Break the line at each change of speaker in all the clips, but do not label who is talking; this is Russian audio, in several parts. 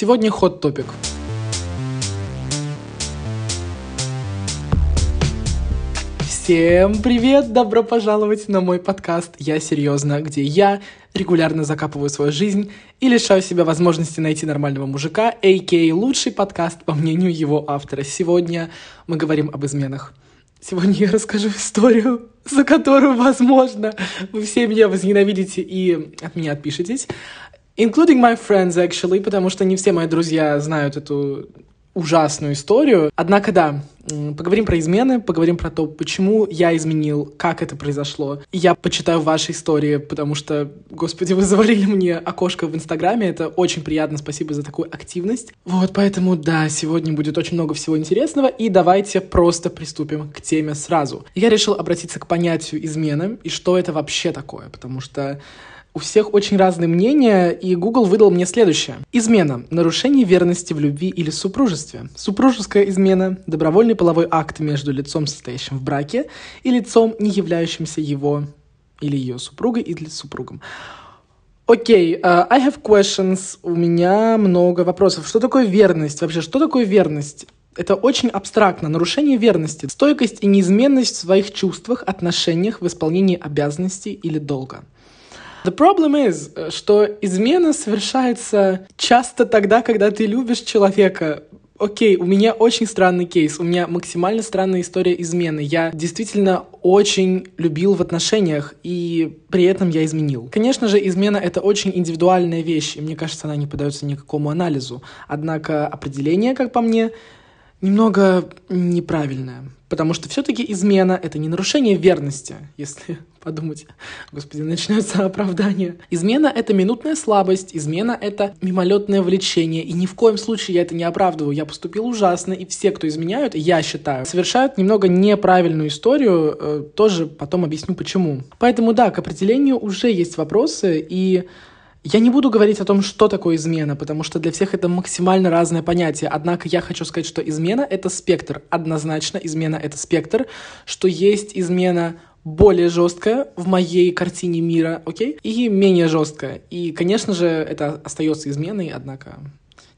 Сегодня ход топик. Всем привет! Добро пожаловать на мой подкаст «Я серьезно», где я регулярно закапываю свою жизнь и лишаю себя возможности найти нормального мужика, а.к.а. лучший подкаст, по мнению его автора. Сегодня мы говорим об изменах. Сегодня я расскажу историю, за которую, возможно, вы все меня возненавидите и от меня отпишетесь. Including my friends, actually, потому что не все мои друзья знают эту ужасную историю. Однако, да, поговорим про измены, поговорим про то, почему я изменил, как это произошло. И я почитаю ваши истории, потому что, господи, вы завалили мне окошко в Инстаграме, это очень приятно, спасибо за такую активность. Вот, поэтому, да, сегодня будет очень много всего интересного, и давайте просто приступим к теме сразу. Я решил обратиться к понятию измены, и что это вообще такое, потому что у всех очень разные мнения, и Google выдал мне следующее. Измена – нарушение верности в любви или супружестве. Супружеская измена – добровольный половой акт между лицом, состоящим в браке, и лицом, не являющимся его или ее супругой или супругом. Окей, okay, uh, I have questions. У меня много вопросов. Что такое верность? Вообще, что такое верность? Это очень абстрактно. Нарушение верности. Стойкость и неизменность в своих чувствах, отношениях, в исполнении обязанностей или долга. The problem is, э, что измена совершается часто тогда, когда ты любишь человека, Окей, okay, у меня очень странный кейс, у меня максимально странная история измены. Я действительно очень любил в отношениях, и при этом я изменил. Конечно же, измена — это очень индивидуальная вещь, и мне кажется, она не поддается никакому анализу. Однако определение, как по мне, немного неправильное. Потому что все-таки измена — это не нарушение верности, если подумать. Господи, начнется оправдание. Измена — это минутная слабость, измена — это мимолетное влечение. И ни в коем случае я это не оправдываю. Я поступил ужасно, и все, кто изменяют, я считаю, совершают немного неправильную историю. Э, тоже потом объясню, почему. Поэтому да, к определению уже есть вопросы, и я не буду говорить о том, что такое измена, потому что для всех это максимально разное понятие. Однако я хочу сказать, что измена — это спектр. Однозначно измена — это спектр, что есть измена более жесткая в моей картине мира, окей, и менее жесткая. И, конечно же, это остается изменой, однако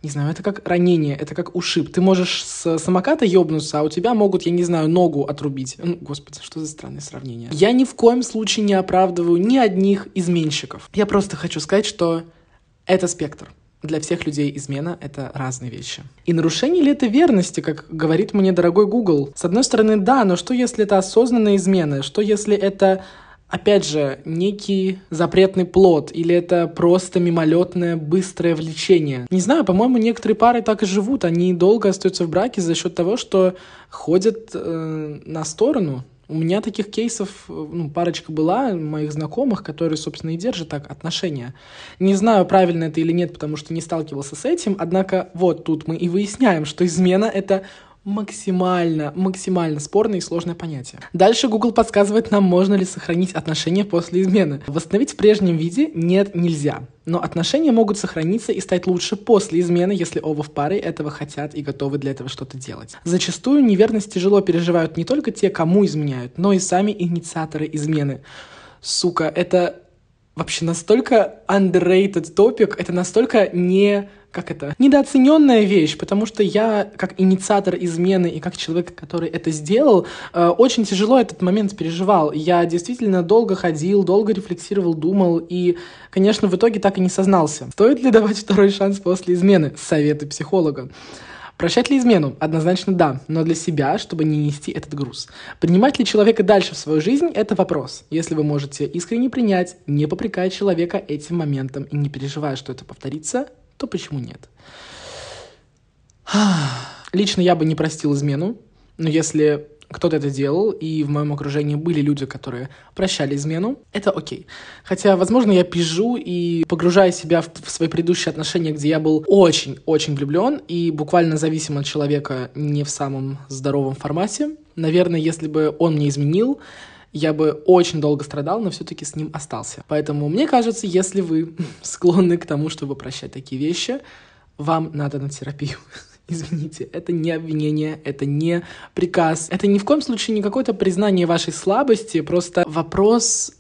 не знаю, это как ранение, это как ушиб. Ты можешь с самоката ёбнуться, а у тебя могут, я не знаю, ногу отрубить. Ну, господи, что за странное сравнение. Я ни в коем случае не оправдываю ни одних изменщиков. Я просто хочу сказать, что это спектр. Для всех людей измена — это разные вещи. И нарушение ли это верности, как говорит мне дорогой Google? С одной стороны, да, но что если это осознанная измена? Что если это опять же, некий запретный плод, или это просто мимолетное быстрое влечение. Не знаю, по-моему, некоторые пары так и живут, они долго остаются в браке за счет того, что ходят э, на сторону. У меня таких кейсов, ну, парочка была, моих знакомых, которые, собственно, и держат так отношения. Не знаю, правильно это или нет, потому что не сталкивался с этим, однако вот тут мы и выясняем, что измена — это максимально, максимально спорное и сложное понятие. Дальше Google подсказывает нам, можно ли сохранить отношения после измены. Восстановить в прежнем виде нет, нельзя. Но отношения могут сохраниться и стать лучше после измены, если оба в паре этого хотят и готовы для этого что-то делать. Зачастую неверность тяжело переживают не только те, кому изменяют, но и сами инициаторы измены. Сука, это вообще настолько underrated топик, это настолько не как это, недооцененная вещь, потому что я, как инициатор измены и как человек, который это сделал, э, очень тяжело этот момент переживал. Я действительно долго ходил, долго рефлексировал, думал, и, конечно, в итоге так и не сознался. Стоит ли давать второй шанс после измены? Советы психолога. Прощать ли измену? Однозначно да, но для себя, чтобы не нести этот груз. Принимать ли человека дальше в свою жизнь – это вопрос. Если вы можете искренне принять, не попрекая человека этим моментом и не переживая, что это повторится, то почему нет? Лично я бы не простил измену, но если кто-то это делал, и в моем окружении были люди, которые прощали измену, это окей. Хотя, возможно, я пижу и погружаю себя в, в свои предыдущие отношения, где я был очень-очень влюблен и буквально зависим от человека не в самом здоровом формате. Наверное, если бы он мне изменил, я бы очень долго страдал, но все-таки с ним остался. Поэтому мне кажется, если вы склонны к тому, чтобы прощать такие вещи, вам надо на терапию. Извините, это не обвинение, это не приказ, это ни в коем случае не какое-то признание вашей слабости, просто вопрос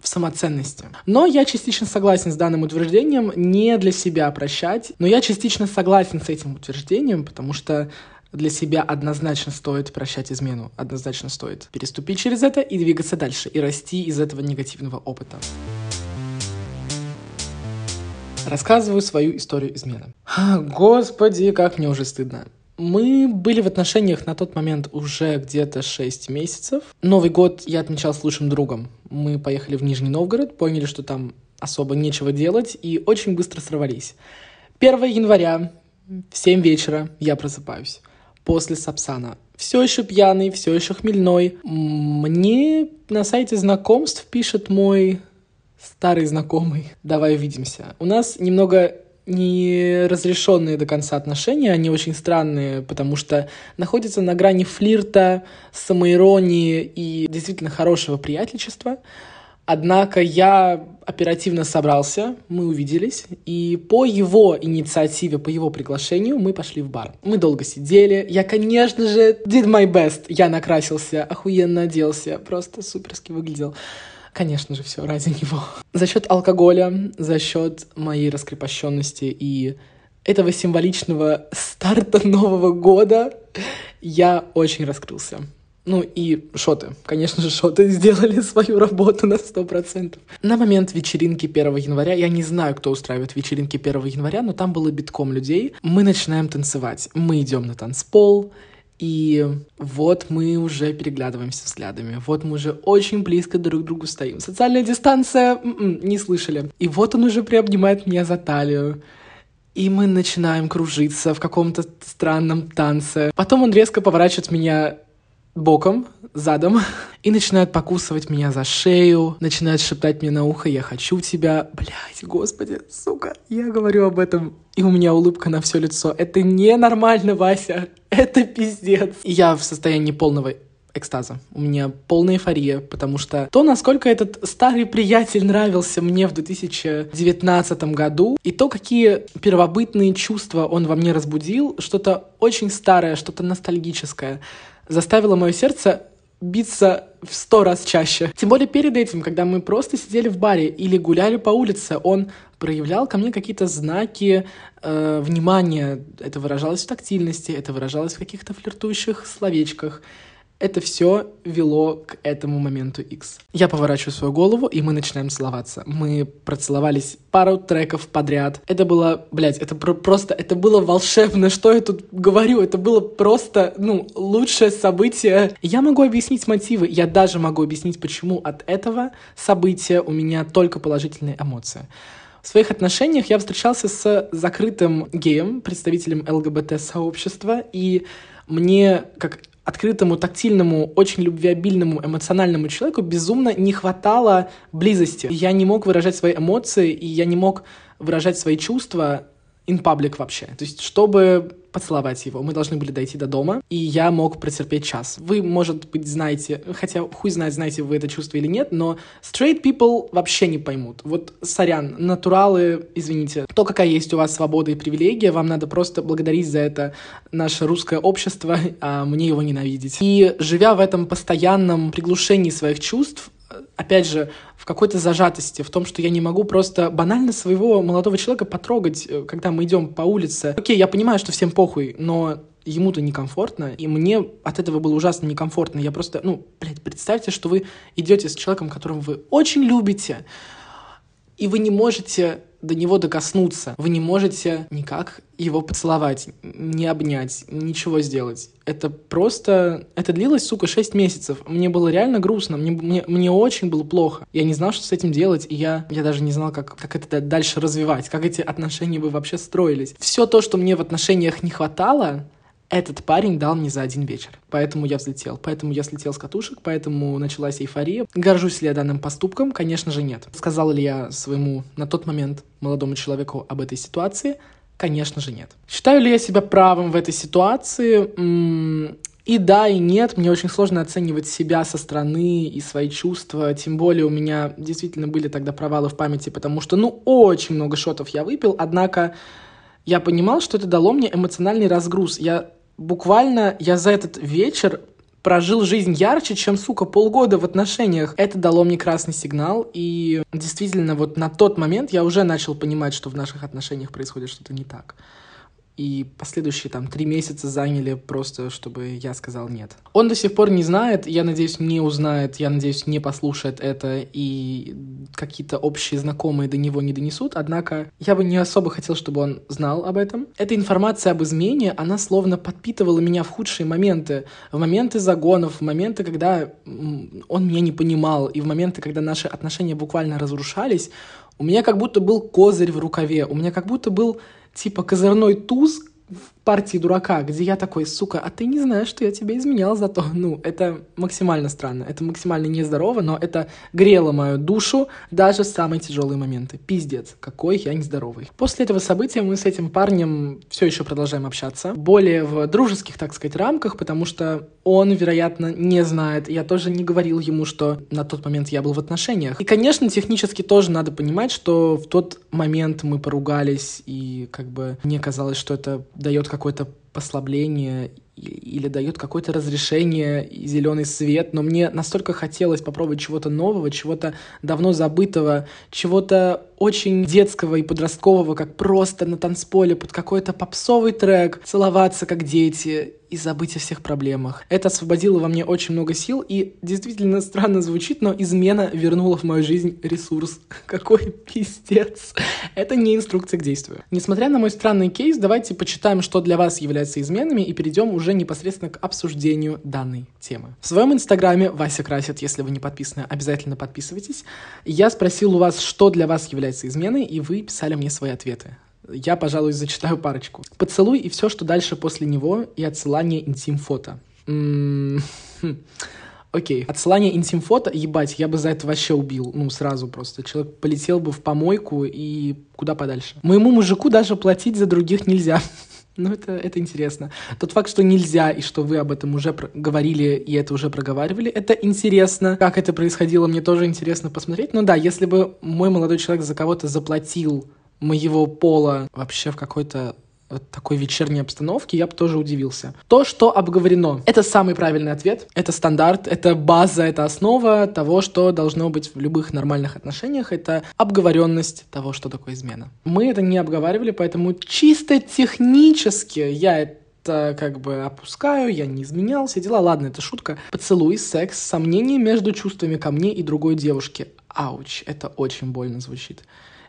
в самоценности. Но я частично согласен с данным утверждением не для себя прощать, но я частично согласен с этим утверждением, потому что для себя однозначно стоит прощать измену, однозначно стоит переступить через это и двигаться дальше, и расти из этого негативного опыта. Рассказываю свою историю измены. Господи, как мне уже стыдно. Мы были в отношениях на тот момент уже где-то 6 месяцев. Новый год я отмечал с лучшим другом. Мы поехали в Нижний Новгород, поняли, что там особо нечего делать, и очень быстро сорвались. 1 января в 7 вечера я просыпаюсь после Сапсана. Все еще пьяный, все еще хмельной. Мне на сайте знакомств пишет мой старый знакомый. Давай увидимся. У нас немного не разрешенные до конца отношения, они очень странные, потому что находятся на грани флирта, самоиронии и действительно хорошего приятельства. Однако я оперативно собрался, мы увиделись, и по его инициативе, по его приглашению мы пошли в бар. Мы долго сидели, я, конечно же, did my best, я накрасился, охуенно оделся, просто суперски выглядел. Конечно же, все ради него. За счет алкоголя, за счет моей раскрепощенности и этого символичного старта Нового года я очень раскрылся. Ну и шоты. Конечно же, шоты сделали свою работу на 100%. На момент вечеринки 1 января, я не знаю, кто устраивает вечеринки 1 января, но там было битком людей. Мы начинаем танцевать. Мы идем на танцпол, и вот мы уже переглядываемся взглядами. Вот мы уже очень близко друг к другу стоим. Социальная дистанция, м-м, не слышали. И вот он уже приобнимает меня за талию. И мы начинаем кружиться в каком-то странном танце. Потом он резко поворачивает меня боком, задом, и начинает покусывать меня за шею, начинает шептать мне на ухо «Я хочу тебя». Блять, господи, сука, я говорю об этом, и у меня улыбка на все лицо. Это ненормально, Вася, это пиздец. И я в состоянии полного экстаза. У меня полная эйфория, потому что то, насколько этот старый приятель нравился мне в 2019 году, и то, какие первобытные чувства он во мне разбудил, что-то очень старое, что-то ностальгическое — заставило мое сердце биться в сто раз чаще. Тем более перед этим, когда мы просто сидели в баре или гуляли по улице, он проявлял ко мне какие-то знаки э, внимания. Это выражалось в тактильности, это выражалось в каких-то флиртующих словечках это все вело к этому моменту X. Я поворачиваю свою голову, и мы начинаем целоваться. Мы процеловались пару треков подряд. Это было, блядь, это про- просто, это было волшебно. Что я тут говорю? Это было просто, ну, лучшее событие. Я могу объяснить мотивы. Я даже могу объяснить, почему от этого события у меня только положительные эмоции. В своих отношениях я встречался с закрытым геем, представителем ЛГБТ-сообщества, и мне, как открытому, тактильному, очень любвеобильному, эмоциональному человеку безумно не хватало близости. Я не мог выражать свои эмоции, и я не мог выражать свои чувства in public вообще. То есть, чтобы поцеловать его, мы должны были дойти до дома, и я мог претерпеть час. Вы, может быть, знаете, хотя хуй знает, знаете вы это чувство или нет, но straight people вообще не поймут. Вот, сорян, натуралы, извините, то, какая есть у вас свобода и привилегия, вам надо просто благодарить за это наше русское общество, а мне его ненавидеть. И живя в этом постоянном приглушении своих чувств, опять же, в какой-то зажатости, в том, что я не могу просто банально своего молодого человека потрогать, э, когда мы идем по улице. Окей, я понимаю, что всем похуй, но ему-то некомфортно, и мне от этого было ужасно некомфортно. Я просто, ну, блядь, представьте, что вы идете с человеком, которого вы очень любите, и вы не можете до него докоснуться. Вы не можете никак его поцеловать, не обнять, ничего сделать. Это просто... Это длилось, сука, 6 месяцев. Мне было реально грустно, мне, мне, мне очень было плохо. Я не знал, что с этим делать, и я, я даже не знал, как, как это дальше развивать, как эти отношения бы вообще строились. Все то, что мне в отношениях не хватало, этот парень дал мне за один вечер. Поэтому я взлетел. Поэтому я слетел с катушек, поэтому началась эйфория. Горжусь ли я данным поступком? Конечно же, нет. Сказал ли я своему на тот момент молодому человеку об этой ситуации? Конечно же, нет. Считаю ли я себя правым в этой ситуации? М-м- и да, и нет. Мне очень сложно оценивать себя со стороны и свои чувства. Тем более у меня действительно были тогда провалы в памяти, потому что, ну, очень много шотов я выпил. Однако я понимал, что это дало мне эмоциональный разгруз. Я буквально я за этот вечер прожил жизнь ярче, чем, сука, полгода в отношениях. Это дало мне красный сигнал, и действительно, вот на тот момент я уже начал понимать, что в наших отношениях происходит что-то не так. И последующие там три месяца заняли просто, чтобы я сказал нет. Он до сих пор не знает, я надеюсь, не узнает, я надеюсь, не послушает это, и какие-то общие знакомые до него не донесут. Однако я бы не особо хотел, чтобы он знал об этом. Эта информация об измене, она словно подпитывала меня в худшие моменты. В моменты загонов, в моменты, когда он меня не понимал, и в моменты, когда наши отношения буквально разрушались, у меня как будто был козырь в рукаве, у меня как будто был типа козырной туз партии дурака, где я такой, сука, а ты не знаешь, что я тебя изменял зато. Ну, это максимально странно, это максимально нездорово, но это грело мою душу даже в самые тяжелые моменты. Пиздец, какой я нездоровый. После этого события мы с этим парнем все еще продолжаем общаться. Более в дружеских, так сказать, рамках, потому что он, вероятно, не знает. Я тоже не говорил ему, что на тот момент я был в отношениях. И, конечно, технически тоже надо понимать, что в тот момент мы поругались, и как бы мне казалось, что это дает какое-то послабление или дает какое-то разрешение и зеленый свет, но мне настолько хотелось попробовать чего-то нового, чего-то давно забытого, чего-то очень детского и подросткового, как просто на танцполе под какой-то попсовый трек, целоваться как дети и забыть о всех проблемах. Это освободило во мне очень много сил, и действительно странно звучит, но измена вернула в мою жизнь ресурс. Какой пиздец. Это не инструкция к действию. Несмотря на мой странный кейс, давайте почитаем, что для вас является изменами, и перейдем уже непосредственно к обсуждению данной темы. В своем инстаграме Вася Красит, если вы не подписаны, обязательно подписывайтесь. Я спросил у вас, что для вас является изменой, и вы писали мне свои ответы. Я, пожалуй, зачитаю парочку. Поцелуй и все, что дальше после него, и отсылание интим-фото. Хм. Окей. Отсылание интим-фото, ебать, я бы за это вообще убил. Ну, сразу просто. Человек полетел бы в помойку и куда подальше. Моему мужику даже платить за других нельзя. Ну, это, это интересно. Тот факт, что нельзя, и что вы об этом уже говорили, и это уже проговаривали, это интересно. Как это происходило, мне тоже интересно посмотреть. Но да, если бы мой молодой человек за кого-то заплатил моего пола вообще в какой-то такой вечерней обстановке, я бы тоже удивился. То, что обговорено, это самый правильный ответ, это стандарт, это база, это основа того, что должно быть в любых нормальных отношениях, это обговоренность того, что такое измена. Мы это не обговаривали, поэтому чисто технически я это как бы опускаю, я не изменял, все дела. Ладно, это шутка. Поцелуй, секс, сомнения между чувствами ко мне и другой девушке. Ауч, это очень больно звучит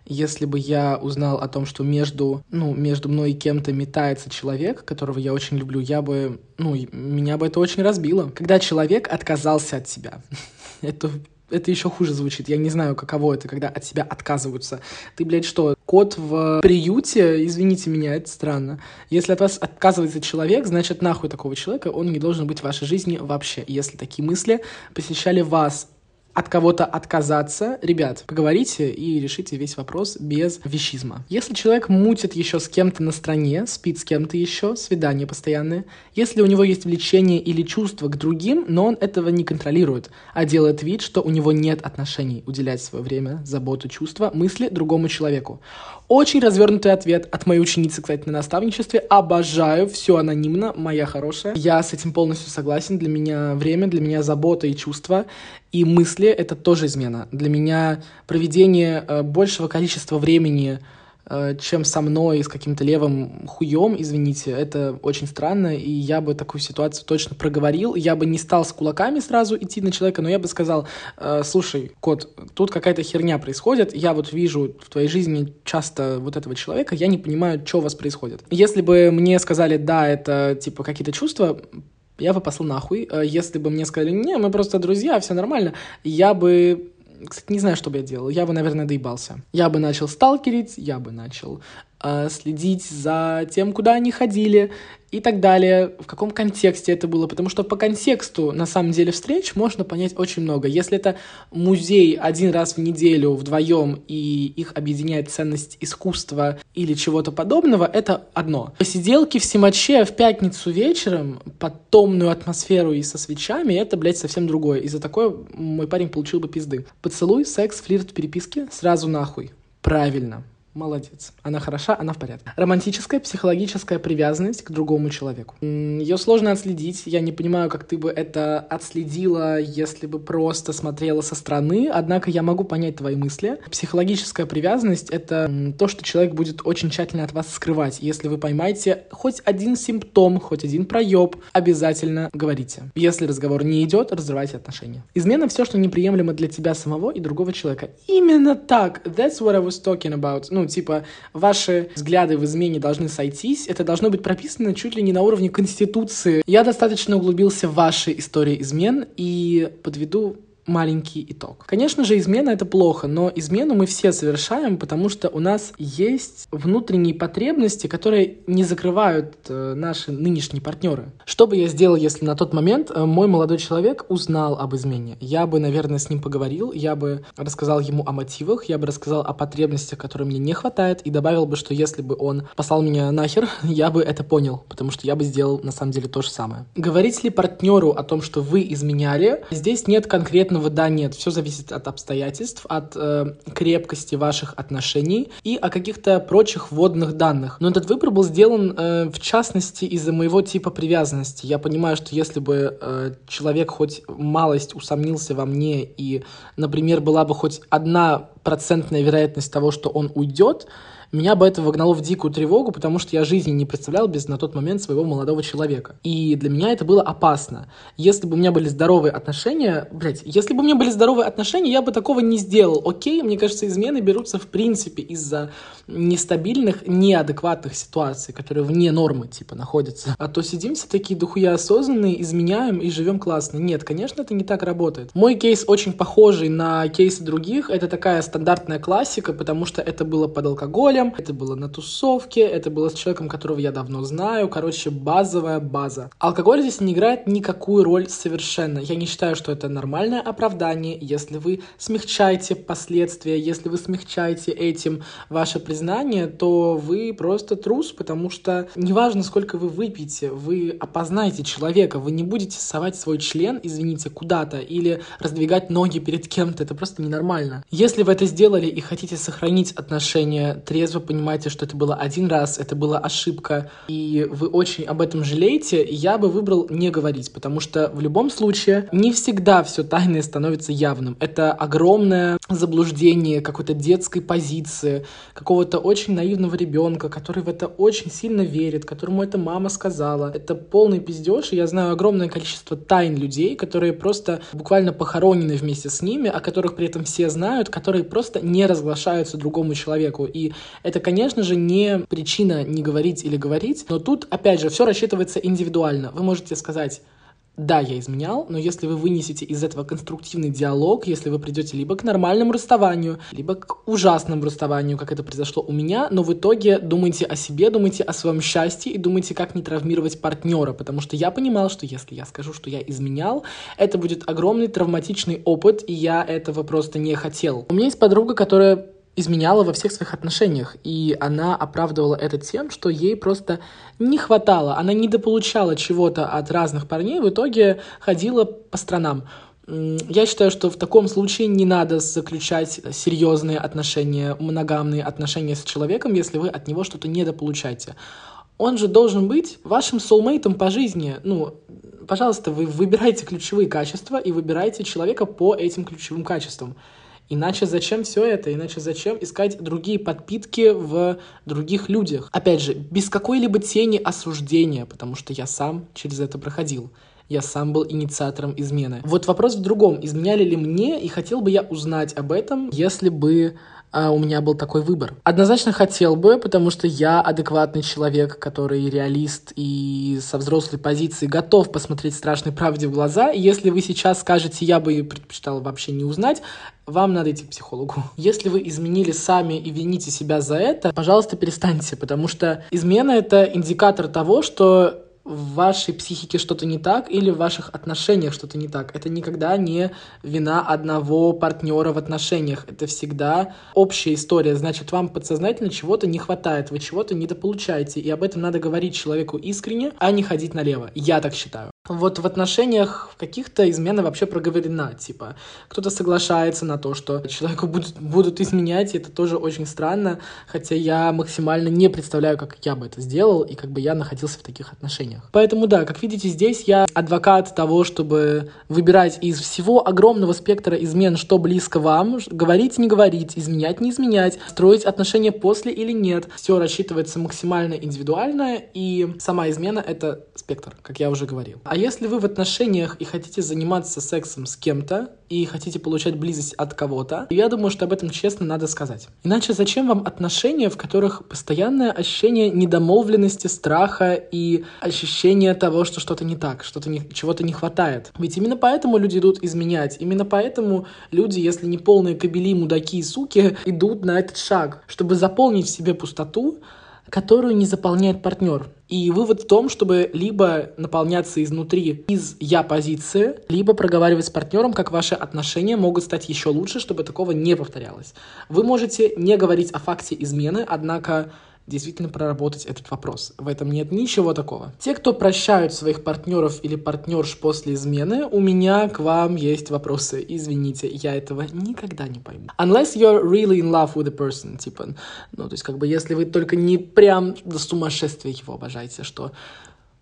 если бы я узнал о том, что между, ну, между мной и кем-то метается человек, которого я очень люблю, я бы, ну, меня бы это очень разбило. Когда человек отказался от себя, это это еще хуже звучит. Я не знаю, каково это, когда от себя отказываются. Ты, блядь, что, кот в приюте? Извините меня, это странно. Если от вас отказывается человек, значит, нахуй такого человека, он не должен быть в вашей жизни вообще. Если такие мысли посещали вас от кого-то отказаться, ребят, поговорите и решите весь вопрос без вещизма. Если человек мутит еще с кем-то на стороне, спит с кем-то еще, свидание постоянное, если у него есть влечение или чувство к другим, но он этого не контролирует, а делает вид, что у него нет отношений, уделять свое время, заботу, чувства, мысли другому человеку. Очень развернутый ответ от моей ученицы, кстати, на наставничестве. Обожаю, все анонимно, моя хорошая. Я с этим полностью согласен. Для меня время, для меня забота и чувства и мысли — это тоже измена. Для меня проведение э, большего количества времени Э, чем со мной, с каким-то левым хуем, извините, это очень странно, и я бы такую ситуацию точно проговорил, я бы не стал с кулаками сразу идти на человека, но я бы сказал, э, слушай, кот, тут какая-то херня происходит, я вот вижу в твоей жизни часто вот этого человека, я не понимаю, что у вас происходит. Если бы мне сказали, да, это типа какие-то чувства, я бы послал нахуй. Э, если бы мне сказали, не, мы просто друзья, все нормально, я бы кстати, не знаю, что бы я делал. Я бы, наверное, доебался. Я бы начал сталкерить, я бы начал следить за тем, куда они ходили и так далее, в каком контексте это было, потому что по контексту, на самом деле, встреч можно понять очень много. Если это музей один раз в неделю вдвоем, и их объединяет ценность искусства или чего-то подобного, это одно. Посиделки в Симаче в пятницу вечером под томную атмосферу и со свечами, это, блядь, совсем другое. И за такое мой парень получил бы пизды. Поцелуй, секс, флирт, переписки — сразу нахуй. Правильно Молодец. Она хороша, она в порядке. Романтическая психологическая привязанность к другому человеку. Ее сложно отследить. Я не понимаю, как ты бы это отследила, если бы просто смотрела со стороны. Однако я могу понять твои мысли. Психологическая привязанность — это то, что человек будет очень тщательно от вас скрывать. Если вы поймаете хоть один симптом, хоть один проеб, обязательно говорите. Если разговор не идет, разрывайте отношения. Измена — все, что неприемлемо для тебя самого и другого человека. Именно так. That's what I was talking about. Ну, типа, ваши взгляды в измене должны сойтись, это должно быть прописано чуть ли не на уровне Конституции. Я достаточно углубился в ваши истории измен и подведу маленький итог. Конечно же, измена это плохо, но измену мы все совершаем, потому что у нас есть внутренние потребности, которые не закрывают э, наши нынешние партнеры. Что бы я сделал, если на тот момент э, мой молодой человек узнал об измене? Я бы, наверное, с ним поговорил, я бы рассказал ему о мотивах, я бы рассказал о потребностях, которые мне не хватает, и добавил бы, что если бы он послал меня нахер, я бы это понял, потому что я бы сделал на самом деле то же самое. Говорить ли партнеру о том, что вы изменяли, здесь нет конкретно конкретного да нет. Все зависит от обстоятельств, от э, крепкости ваших отношений и о каких-то прочих вводных данных. Но этот выбор был сделан э, в частности из-за моего типа привязанности. Я понимаю, что если бы э, человек хоть малость усомнился во мне и, например, была бы хоть одна процентная вероятность того, что он уйдет, меня бы это выгнало в дикую тревогу, потому что я жизни не представлял без на тот момент своего молодого человека. И для меня это было опасно. Если бы у меня были здоровые отношения, блядь, если бы у меня были здоровые отношения, я бы такого не сделал. Окей, мне кажется, измены берутся в принципе из-за нестабильных, неадекватных ситуаций, которые вне нормы, типа, находятся. А то сидим все такие дохуя осознанные, изменяем и живем классно. Нет, конечно, это не так работает. Мой кейс очень похожий на кейсы других. Это такая стандартная классика, потому что это было под алкоголем, друзьям, это было на тусовке, это было с человеком, которого я давно знаю. Короче, базовая база. Алкоголь здесь не играет никакую роль совершенно. Я не считаю, что это нормальное оправдание, если вы смягчаете последствия, если вы смягчаете этим ваше признание, то вы просто трус, потому что неважно, сколько вы выпьете, вы опознаете человека, вы не будете совать свой член, извините, куда-то или раздвигать ноги перед кем-то. Это просто ненормально. Если вы это сделали и хотите сохранить отношения трезво вы понимаете, что это было один раз, это была ошибка, и вы очень об этом жалеете, я бы выбрал не говорить, потому что в любом случае не всегда все тайное становится явным. Это огромное заблуждение какой-то детской позиции, какого-то очень наивного ребенка, который в это очень сильно верит, которому эта мама сказала. Это полный пиздеж, и я знаю огромное количество тайн людей, которые просто буквально похоронены вместе с ними, о которых при этом все знают, которые просто не разглашаются другому человеку. И это, конечно же, не причина не говорить или говорить, но тут, опять же, все рассчитывается индивидуально. Вы можете сказать, да, я изменял, но если вы вынесете из этого конструктивный диалог, если вы придете либо к нормальному расставанию, либо к ужасному расставанию, как это произошло у меня, но в итоге думайте о себе, думайте о своем счастье и думайте, как не травмировать партнера, потому что я понимал, что если я скажу, что я изменял, это будет огромный травматичный опыт, и я этого просто не хотел. У меня есть подруга, которая изменяла во всех своих отношениях, и она оправдывала это тем, что ей просто не хватало, она недополучала чего-то от разных парней, в итоге ходила по странам. Я считаю, что в таком случае не надо заключать серьезные отношения, моногамные отношения с человеком, если вы от него что-то недополучаете. Он же должен быть вашим соулмейтом по жизни. Ну, пожалуйста, вы выбирайте ключевые качества и выбирайте человека по этим ключевым качествам. Иначе зачем все это? Иначе зачем искать другие подпитки в других людях? Опять же, без какой-либо тени осуждения, потому что я сам через это проходил. Я сам был инициатором измены. Вот вопрос в другом. Изменяли ли мне, и хотел бы я узнать об этом, если бы у меня был такой выбор. Однозначно хотел бы, потому что я адекватный человек, который реалист и со взрослой позиции готов посмотреть страшной правде в глаза. Если вы сейчас скажете, я бы предпочитал вообще не узнать, вам надо идти к психологу. Если вы изменили сами и вините себя за это, пожалуйста, перестаньте, потому что измена — это индикатор того, что в вашей психике что-то не так или в ваших отношениях что-то не так. Это никогда не вина одного партнера в отношениях. Это всегда общая история. Значит, вам подсознательно чего-то не хватает, вы чего-то недополучаете. И об этом надо говорить человеку искренне, а не ходить налево. Я так считаю. Вот в отношениях каких-то измена вообще проговорена, типа, кто-то соглашается на то, что человеку будут, будут изменять, и это тоже очень странно, хотя я максимально не представляю, как я бы это сделал, и как бы я находился в таких отношениях. Поэтому да, как видите, здесь я адвокат того, чтобы выбирать из всего огромного спектра измен, что близко вам, говорить, не говорить, изменять, не изменять, строить отношения после или нет. Все рассчитывается максимально индивидуально, и сама измена — это спектр, как я уже говорил. А если вы в отношениях и хотите заниматься сексом с кем-то, и хотите получать близость от кого-то, я думаю, что об этом честно надо сказать. Иначе зачем вам отношения, в которых постоянное ощущение недомовленности, страха и ощущение того, что что-то не так, что-то не, чего-то не хватает? Ведь именно поэтому люди идут изменять, именно поэтому люди, если не полные кобели, мудаки и суки, идут на этот шаг, чтобы заполнить в себе пустоту, которую не заполняет партнер. И вывод в том, чтобы либо наполняться изнутри из «я-позиции», либо проговаривать с партнером, как ваши отношения могут стать еще лучше, чтобы такого не повторялось. Вы можете не говорить о факте измены, однако действительно проработать этот вопрос. В этом нет ничего такого. Те, кто прощают своих партнеров или партнерш после измены, у меня к вам есть вопросы. Извините, я этого никогда не пойму. Unless you're really in love with a person, типа, ну, то есть, как бы, если вы только не прям до сумасшествия его обожаете, что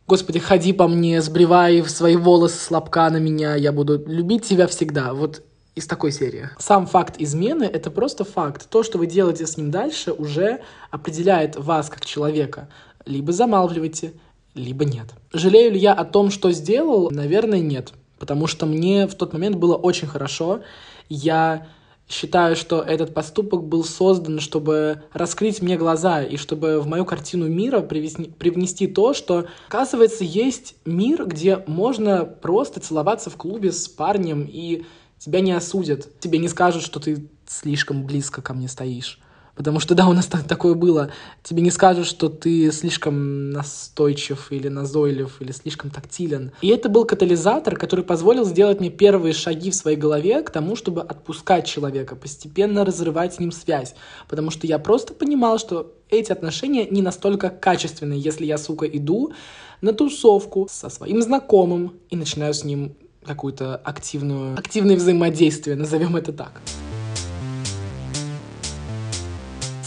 Господи, ходи по мне, сбривай свои волосы с лобка на меня, я буду любить тебя всегда. Вот из такой серии. Сам факт измены — это просто факт. То, что вы делаете с ним дальше, уже определяет вас как человека. Либо замалчиваете, либо нет. Жалею ли я о том, что сделал? Наверное, нет. Потому что мне в тот момент было очень хорошо. Я считаю, что этот поступок был создан, чтобы раскрыть мне глаза и чтобы в мою картину мира привести, привнести то, что, оказывается, есть мир, где можно просто целоваться в клубе с парнем и тебя не осудят, тебе не скажут, что ты слишком близко ко мне стоишь. Потому что, да, у нас так, такое было. Тебе не скажут, что ты слишком настойчив или назойлив, или слишком тактилен. И это был катализатор, который позволил сделать мне первые шаги в своей голове к тому, чтобы отпускать человека, постепенно разрывать с ним связь. Потому что я просто понимал, что эти отношения не настолько качественные, если я, сука, иду на тусовку со своим знакомым и начинаю с ним какую-то активную, активное взаимодействие, назовем это так.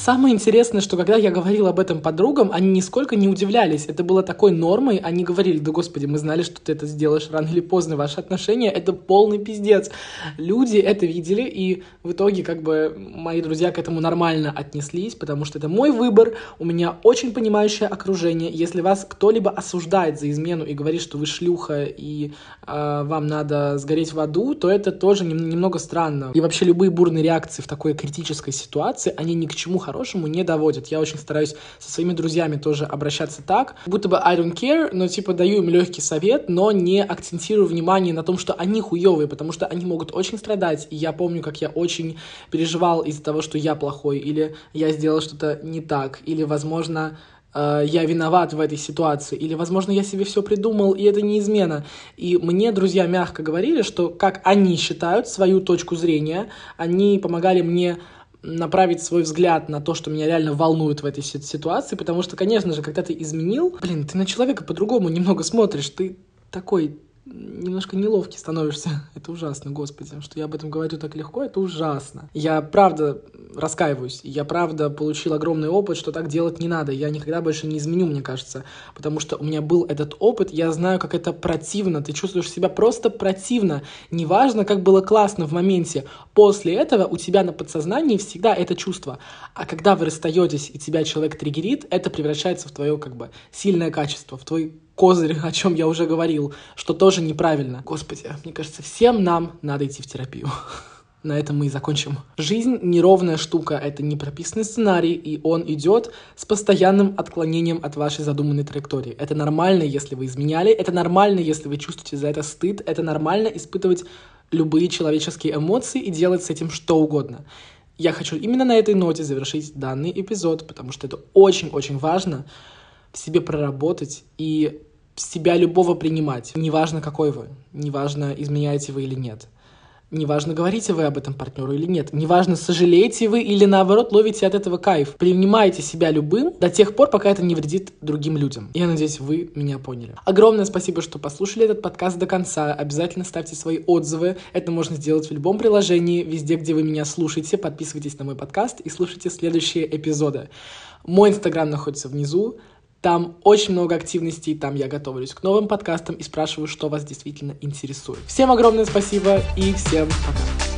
Самое интересное, что когда я говорил об этом подругам, они нисколько не удивлялись. Это было такой нормой. Они говорили, да господи, мы знали, что ты это сделаешь рано или поздно. Ваши отношения — это полный пиздец. Люди это видели, и в итоге как бы мои друзья к этому нормально отнеслись, потому что это мой выбор, у меня очень понимающее окружение. Если вас кто-либо осуждает за измену и говорит, что вы шлюха и э, вам надо сгореть в аду, то это тоже немного странно. И вообще любые бурные реакции в такой критической ситуации, они ни к чему хорошему хорошему не доводят. Я очень стараюсь со своими друзьями тоже обращаться так, будто бы I don't care, но типа даю им легкий совет, но не акцентирую внимание на том, что они хуевые, потому что они могут очень страдать. И я помню, как я очень переживал из-за того, что я плохой, или я сделал что-то не так, или, возможно, э, я виноват в этой ситуации, или, возможно, я себе все придумал, и это не измена. И мне друзья мягко говорили, что как они считают свою точку зрения, они помогали мне направить свой взгляд на то, что меня реально волнует в этой ситуации, потому что, конечно же, когда ты изменил, блин, ты на человека по-другому немного смотришь, ты такой немножко неловкий становишься. Это ужасно, господи, что я об этом говорю так легко, это ужасно. Я правда раскаиваюсь, я правда получил огромный опыт, что так делать не надо. Я никогда больше не изменю, мне кажется, потому что у меня был этот опыт, я знаю, как это противно, ты чувствуешь себя просто противно. Неважно, как было классно в моменте, после этого у тебя на подсознании всегда это чувство. А когда вы расстаетесь и тебя человек триггерит, это превращается в твое как бы сильное качество, в твой козырь, о чем я уже говорил, что тоже неправильно. Господи, мне кажется, всем нам надо идти в терапию. На этом мы и закончим. Жизнь неровная штука, это не прописанный сценарий, и он идет с постоянным отклонением от вашей задуманной траектории. Это нормально, если вы изменяли, это нормально, если вы чувствуете за это стыд, это нормально испытывать любые человеческие эмоции и делать с этим что угодно. Я хочу именно на этой ноте завершить данный эпизод, потому что это очень-очень важно в себе проработать и себя любого принимать. Неважно, какой вы, неважно, изменяете вы или нет. Неважно, говорите вы об этом партнеру или нет. Неважно, сожалеете вы или наоборот ловите от этого кайф. Принимайте себя любым до тех пор, пока это не вредит другим людям. Я надеюсь, вы меня поняли. Огромное спасибо, что послушали этот подкаст до конца. Обязательно ставьте свои отзывы. Это можно сделать в любом приложении, везде, где вы меня слушаете. Подписывайтесь на мой подкаст и слушайте следующие эпизоды. Мой инстаграм находится внизу. Там очень много активностей, там я готовлюсь к новым подкастам и спрашиваю, что вас действительно интересует. Всем огромное спасибо и всем пока.